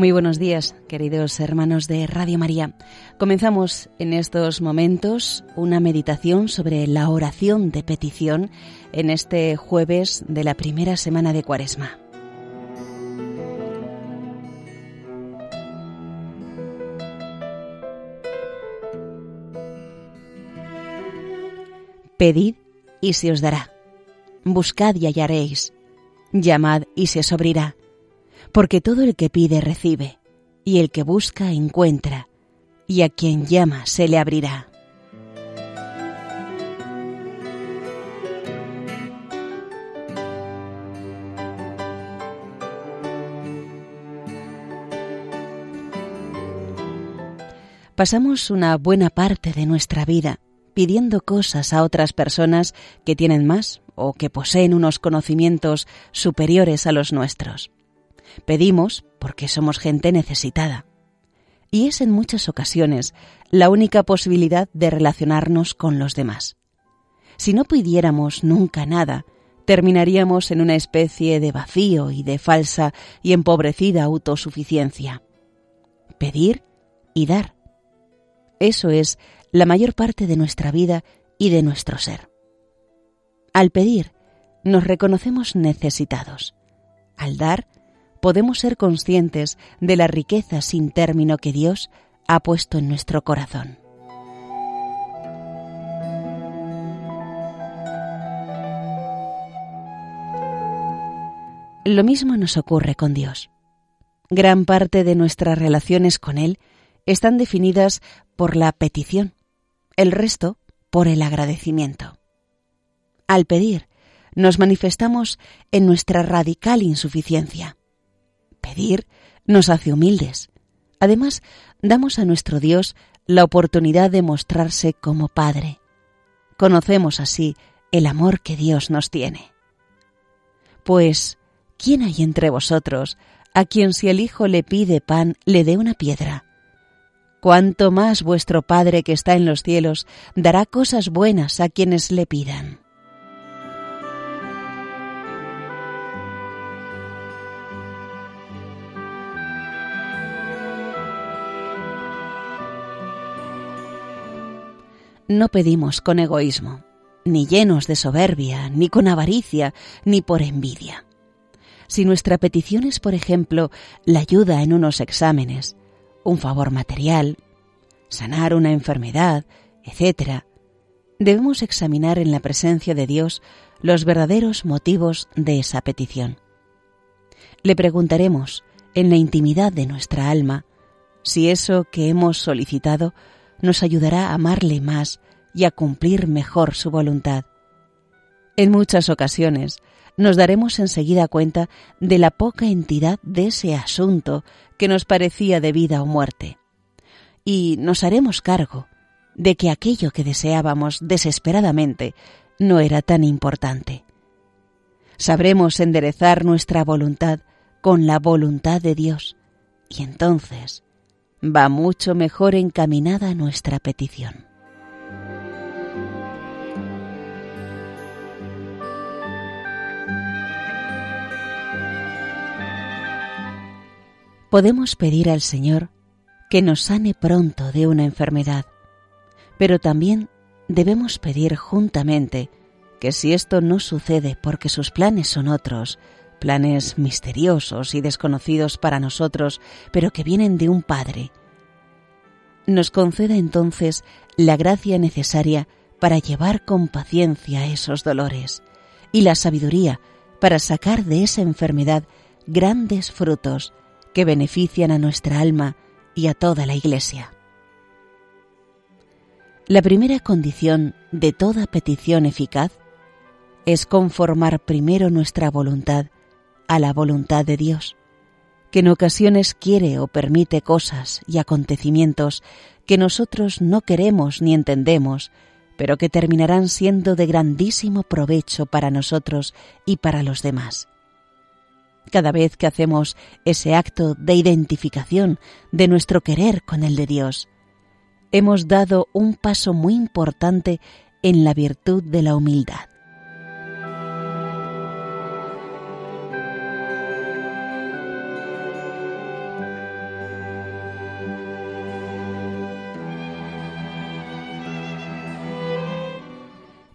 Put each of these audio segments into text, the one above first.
Muy buenos días, queridos hermanos de Radio María. Comenzamos en estos momentos una meditación sobre la oración de petición en este jueves de la primera semana de Cuaresma. Pedid y se os dará. Buscad y hallaréis. Llamad y se os abrirá porque todo el que pide recibe, y el que busca encuentra, y a quien llama se le abrirá. Pasamos una buena parte de nuestra vida pidiendo cosas a otras personas que tienen más o que poseen unos conocimientos superiores a los nuestros. Pedimos porque somos gente necesitada. Y es en muchas ocasiones la única posibilidad de relacionarnos con los demás. Si no pidiéramos nunca nada, terminaríamos en una especie de vacío y de falsa y empobrecida autosuficiencia. Pedir y dar. Eso es la mayor parte de nuestra vida y de nuestro ser. Al pedir, nos reconocemos necesitados. Al dar, podemos ser conscientes de la riqueza sin término que Dios ha puesto en nuestro corazón. Lo mismo nos ocurre con Dios. Gran parte de nuestras relaciones con Él están definidas por la petición, el resto por el agradecimiento. Al pedir, nos manifestamos en nuestra radical insuficiencia. Pedir nos hace humildes. Además, damos a nuestro Dios la oportunidad de mostrarse como Padre. Conocemos así el amor que Dios nos tiene. Pues, ¿quién hay entre vosotros a quien si el Hijo le pide pan le dé una piedra? Cuánto más vuestro Padre que está en los cielos dará cosas buenas a quienes le pidan. No pedimos con egoísmo, ni llenos de soberbia, ni con avaricia, ni por envidia. Si nuestra petición es, por ejemplo, la ayuda en unos exámenes, un favor material, sanar una enfermedad, etc., debemos examinar en la presencia de Dios los verdaderos motivos de esa petición. Le preguntaremos, en la intimidad de nuestra alma, si eso que hemos solicitado nos ayudará a amarle más y a cumplir mejor su voluntad. En muchas ocasiones nos daremos enseguida cuenta de la poca entidad de ese asunto que nos parecía de vida o muerte, y nos haremos cargo de que aquello que deseábamos desesperadamente no era tan importante. Sabremos enderezar nuestra voluntad con la voluntad de Dios, y entonces va mucho mejor encaminada nuestra petición. Podemos pedir al Señor que nos sane pronto de una enfermedad, pero también debemos pedir juntamente que si esto no sucede porque sus planes son otros, planes misteriosos y desconocidos para nosotros, pero que vienen de un Padre. Nos conceda entonces la gracia necesaria para llevar con paciencia esos dolores y la sabiduría para sacar de esa enfermedad grandes frutos que benefician a nuestra alma y a toda la Iglesia. La primera condición de toda petición eficaz es conformar primero nuestra voluntad a la voluntad de Dios, que en ocasiones quiere o permite cosas y acontecimientos que nosotros no queremos ni entendemos, pero que terminarán siendo de grandísimo provecho para nosotros y para los demás. Cada vez que hacemos ese acto de identificación de nuestro querer con el de Dios, hemos dado un paso muy importante en la virtud de la humildad.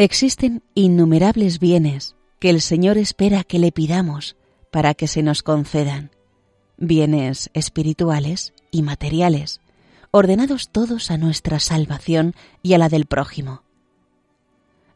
Existen innumerables bienes que el Señor espera que le pidamos para que se nos concedan, bienes espirituales y materiales, ordenados todos a nuestra salvación y a la del prójimo.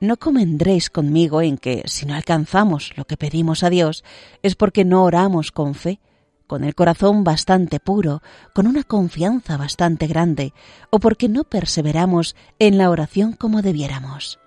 No convendréis conmigo en que, si no alcanzamos lo que pedimos a Dios, es porque no oramos con fe, con el corazón bastante puro, con una confianza bastante grande, o porque no perseveramos en la oración como debiéramos.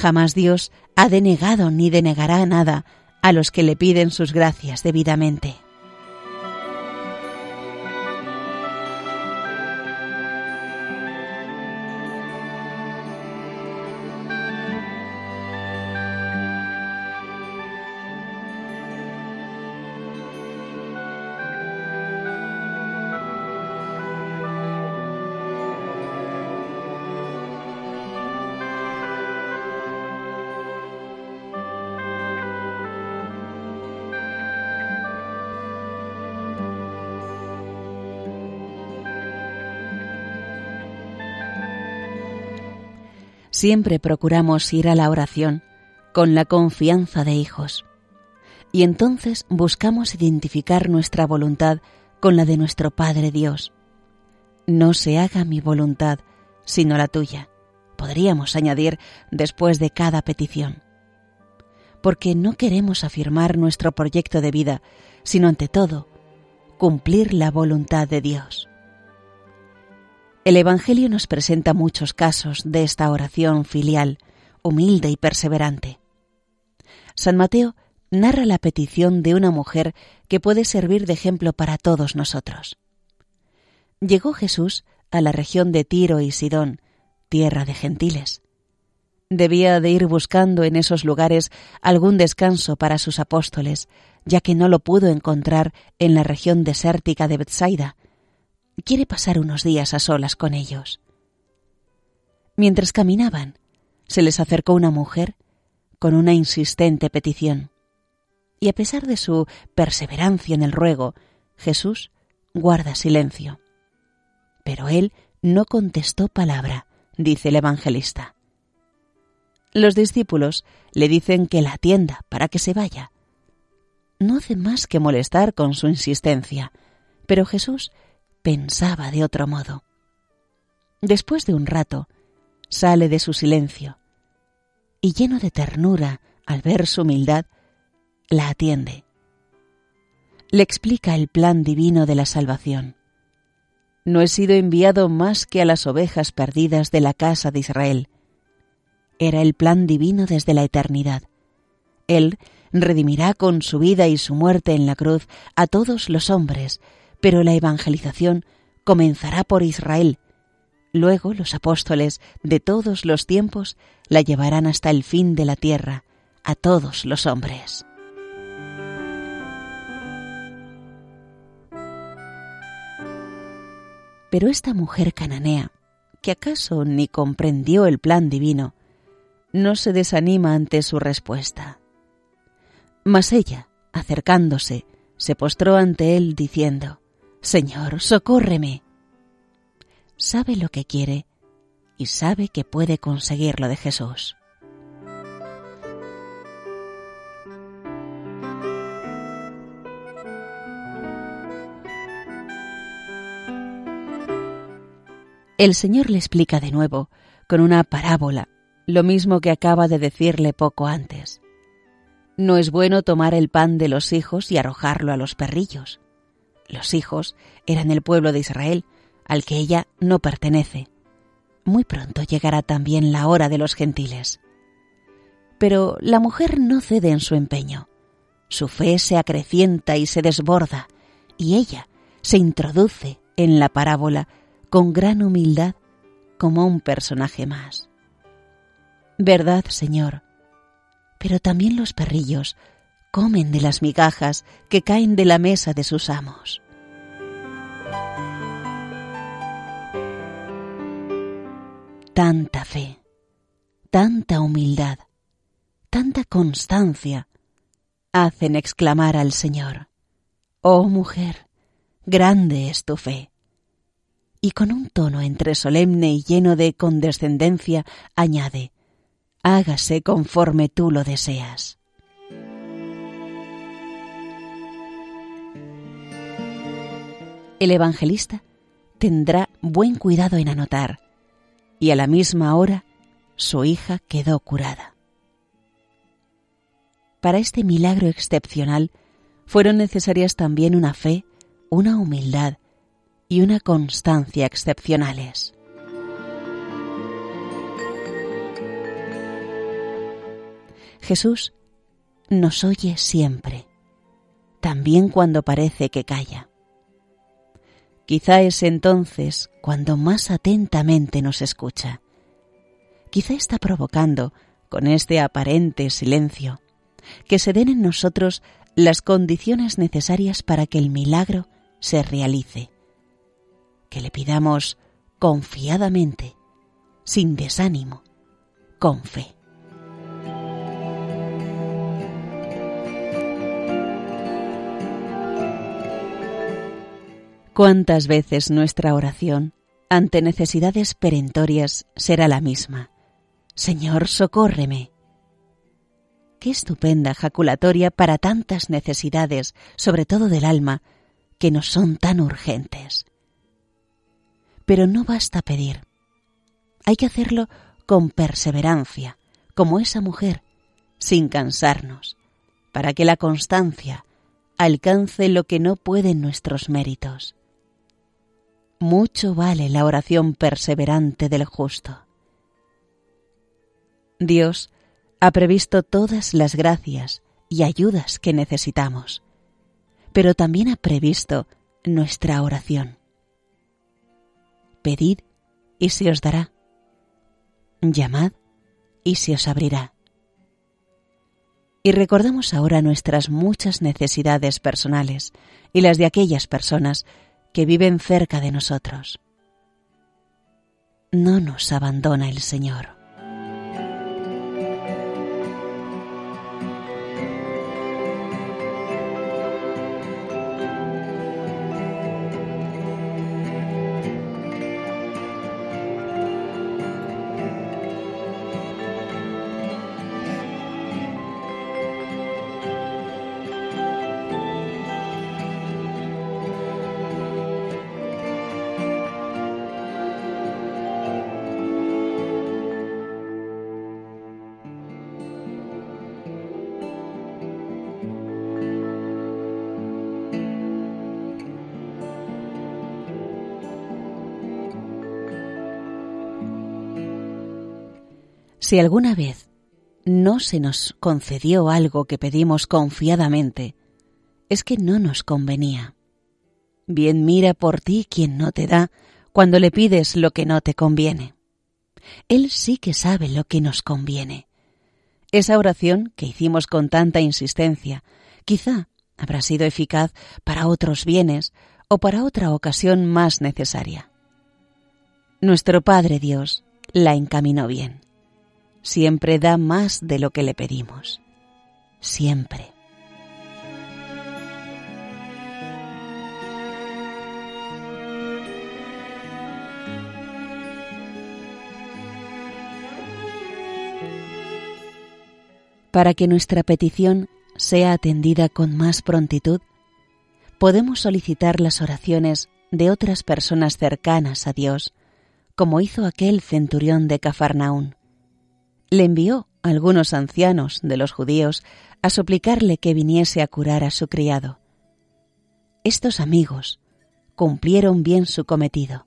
Jamás Dios ha denegado ni denegará nada a los que le piden sus gracias debidamente. Siempre procuramos ir a la oración con la confianza de hijos. Y entonces buscamos identificar nuestra voluntad con la de nuestro Padre Dios. No se haga mi voluntad, sino la tuya, podríamos añadir después de cada petición. Porque no queremos afirmar nuestro proyecto de vida, sino ante todo, cumplir la voluntad de Dios. El Evangelio nos presenta muchos casos de esta oración filial, humilde y perseverante. San Mateo narra la petición de una mujer que puede servir de ejemplo para todos nosotros. Llegó Jesús a la región de Tiro y Sidón, tierra de gentiles. Debía de ir buscando en esos lugares algún descanso para sus apóstoles, ya que no lo pudo encontrar en la región desértica de Bethsaida, quiere pasar unos días a solas con ellos. Mientras caminaban, se les acercó una mujer con una insistente petición. Y a pesar de su perseverancia en el ruego, Jesús guarda silencio. Pero él no contestó palabra, dice el evangelista. Los discípulos le dicen que la atienda para que se vaya. No hace más que molestar con su insistencia, pero Jesús pensaba de otro modo. Después de un rato, sale de su silencio y lleno de ternura al ver su humildad, la atiende. Le explica el plan divino de la salvación. No he sido enviado más que a las ovejas perdidas de la casa de Israel. Era el plan divino desde la eternidad. Él redimirá con su vida y su muerte en la cruz a todos los hombres, pero la evangelización comenzará por Israel. Luego los apóstoles de todos los tiempos la llevarán hasta el fin de la tierra, a todos los hombres. Pero esta mujer cananea, que acaso ni comprendió el plan divino, no se desanima ante su respuesta. Mas ella, acercándose, se postró ante él diciendo, Señor, socórreme. Sabe lo que quiere y sabe que puede conseguirlo de Jesús. El Señor le explica de nuevo, con una parábola, lo mismo que acaba de decirle poco antes. No es bueno tomar el pan de los hijos y arrojarlo a los perrillos. Los hijos eran el pueblo de Israel, al que ella no pertenece. Muy pronto llegará también la hora de los gentiles. Pero la mujer no cede en su empeño. Su fe se acrecienta y se desborda, y ella se introduce en la parábola con gran humildad como un personaje más. Verdad, Señor, pero también los perrillos comen de las migajas que caen de la mesa de sus amos. Tanta fe, tanta humildad, tanta constancia hacen exclamar al Señor, Oh mujer, grande es tu fe. Y con un tono entre solemne y lleno de condescendencia añade, hágase conforme tú lo deseas. El evangelista tendrá buen cuidado en anotar, y a la misma hora su hija quedó curada. Para este milagro excepcional fueron necesarias también una fe, una humildad y una constancia excepcionales. Jesús nos oye siempre, también cuando parece que calla. Quizá es entonces cuando más atentamente nos escucha. Quizá está provocando, con este aparente silencio, que se den en nosotros las condiciones necesarias para que el milagro se realice. Que le pidamos confiadamente, sin desánimo, con fe. ¿Cuántas veces nuestra oración ante necesidades perentorias será la misma? Señor, socórreme. Qué estupenda jaculatoria para tantas necesidades, sobre todo del alma, que nos son tan urgentes. Pero no basta pedir. Hay que hacerlo con perseverancia, como esa mujer, sin cansarnos, para que la constancia alcance lo que no pueden nuestros méritos. Mucho vale la oración perseverante del justo. Dios ha previsto todas las gracias y ayudas que necesitamos, pero también ha previsto nuestra oración. Pedid y se os dará. Llamad y se os abrirá. Y recordamos ahora nuestras muchas necesidades personales y las de aquellas personas que viven cerca de nosotros. No nos abandona el Señor. Si alguna vez no se nos concedió algo que pedimos confiadamente, es que no nos convenía. Bien mira por ti quien no te da cuando le pides lo que no te conviene. Él sí que sabe lo que nos conviene. Esa oración que hicimos con tanta insistencia quizá habrá sido eficaz para otros bienes o para otra ocasión más necesaria. Nuestro Padre Dios la encaminó bien siempre da más de lo que le pedimos. Siempre. Para que nuestra petición sea atendida con más prontitud, podemos solicitar las oraciones de otras personas cercanas a Dios, como hizo aquel centurión de Cafarnaún le envió a algunos ancianos de los judíos a suplicarle que viniese a curar a su criado. Estos amigos cumplieron bien su cometido.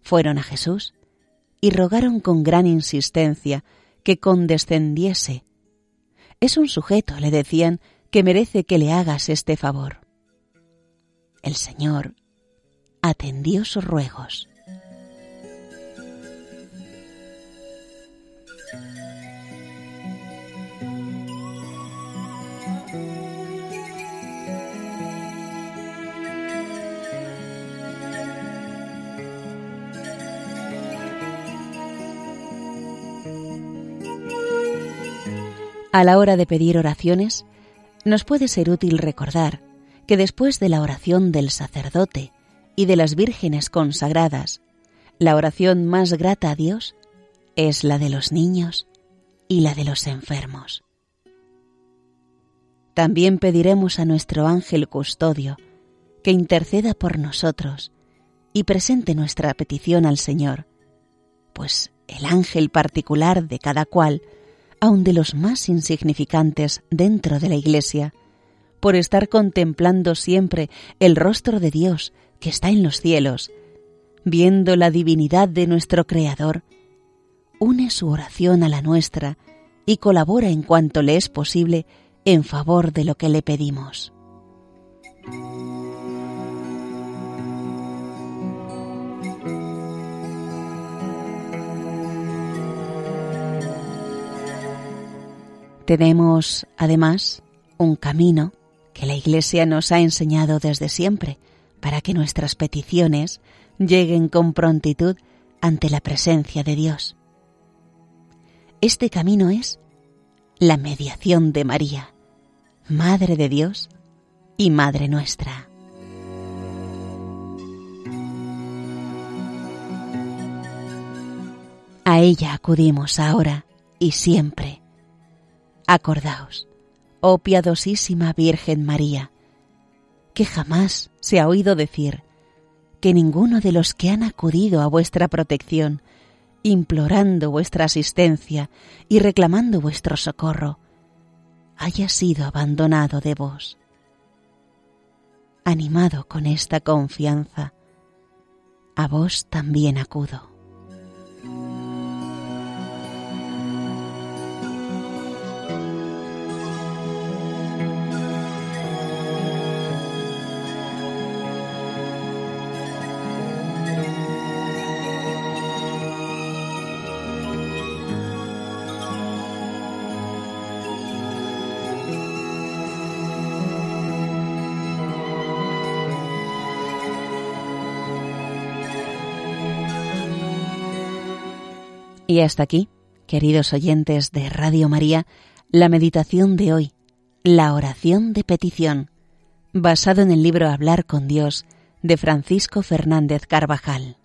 Fueron a Jesús y rogaron con gran insistencia que condescendiese. Es un sujeto, le decían, que merece que le hagas este favor. El Señor atendió sus ruegos. A la hora de pedir oraciones, nos puede ser útil recordar que después de la oración del sacerdote y de las vírgenes consagradas, la oración más grata a Dios es la de los niños y la de los enfermos. También pediremos a nuestro ángel custodio que interceda por nosotros y presente nuestra petición al Señor, pues el ángel particular de cada cual, aun de los más insignificantes dentro de la Iglesia, por estar contemplando siempre el rostro de Dios que está en los cielos, viendo la divinidad de nuestro Creador, une su oración a la nuestra y colabora en cuanto le es posible en favor de lo que le pedimos. Tenemos, además, un camino que la Iglesia nos ha enseñado desde siempre para que nuestras peticiones lleguen con prontitud ante la presencia de Dios. Este camino es la mediación de María, Madre de Dios y Madre nuestra. A ella acudimos ahora y siempre. Acordaos, oh piadosísima Virgen María, que jamás se ha oído decir que ninguno de los que han acudido a vuestra protección implorando vuestra asistencia y reclamando vuestro socorro, haya sido abandonado de vos. Animado con esta confianza, a vos también acudo. Y hasta aquí, queridos oyentes de Radio María, la meditación de hoy, la oración de petición, basado en el libro Hablar con Dios de Francisco Fernández Carvajal.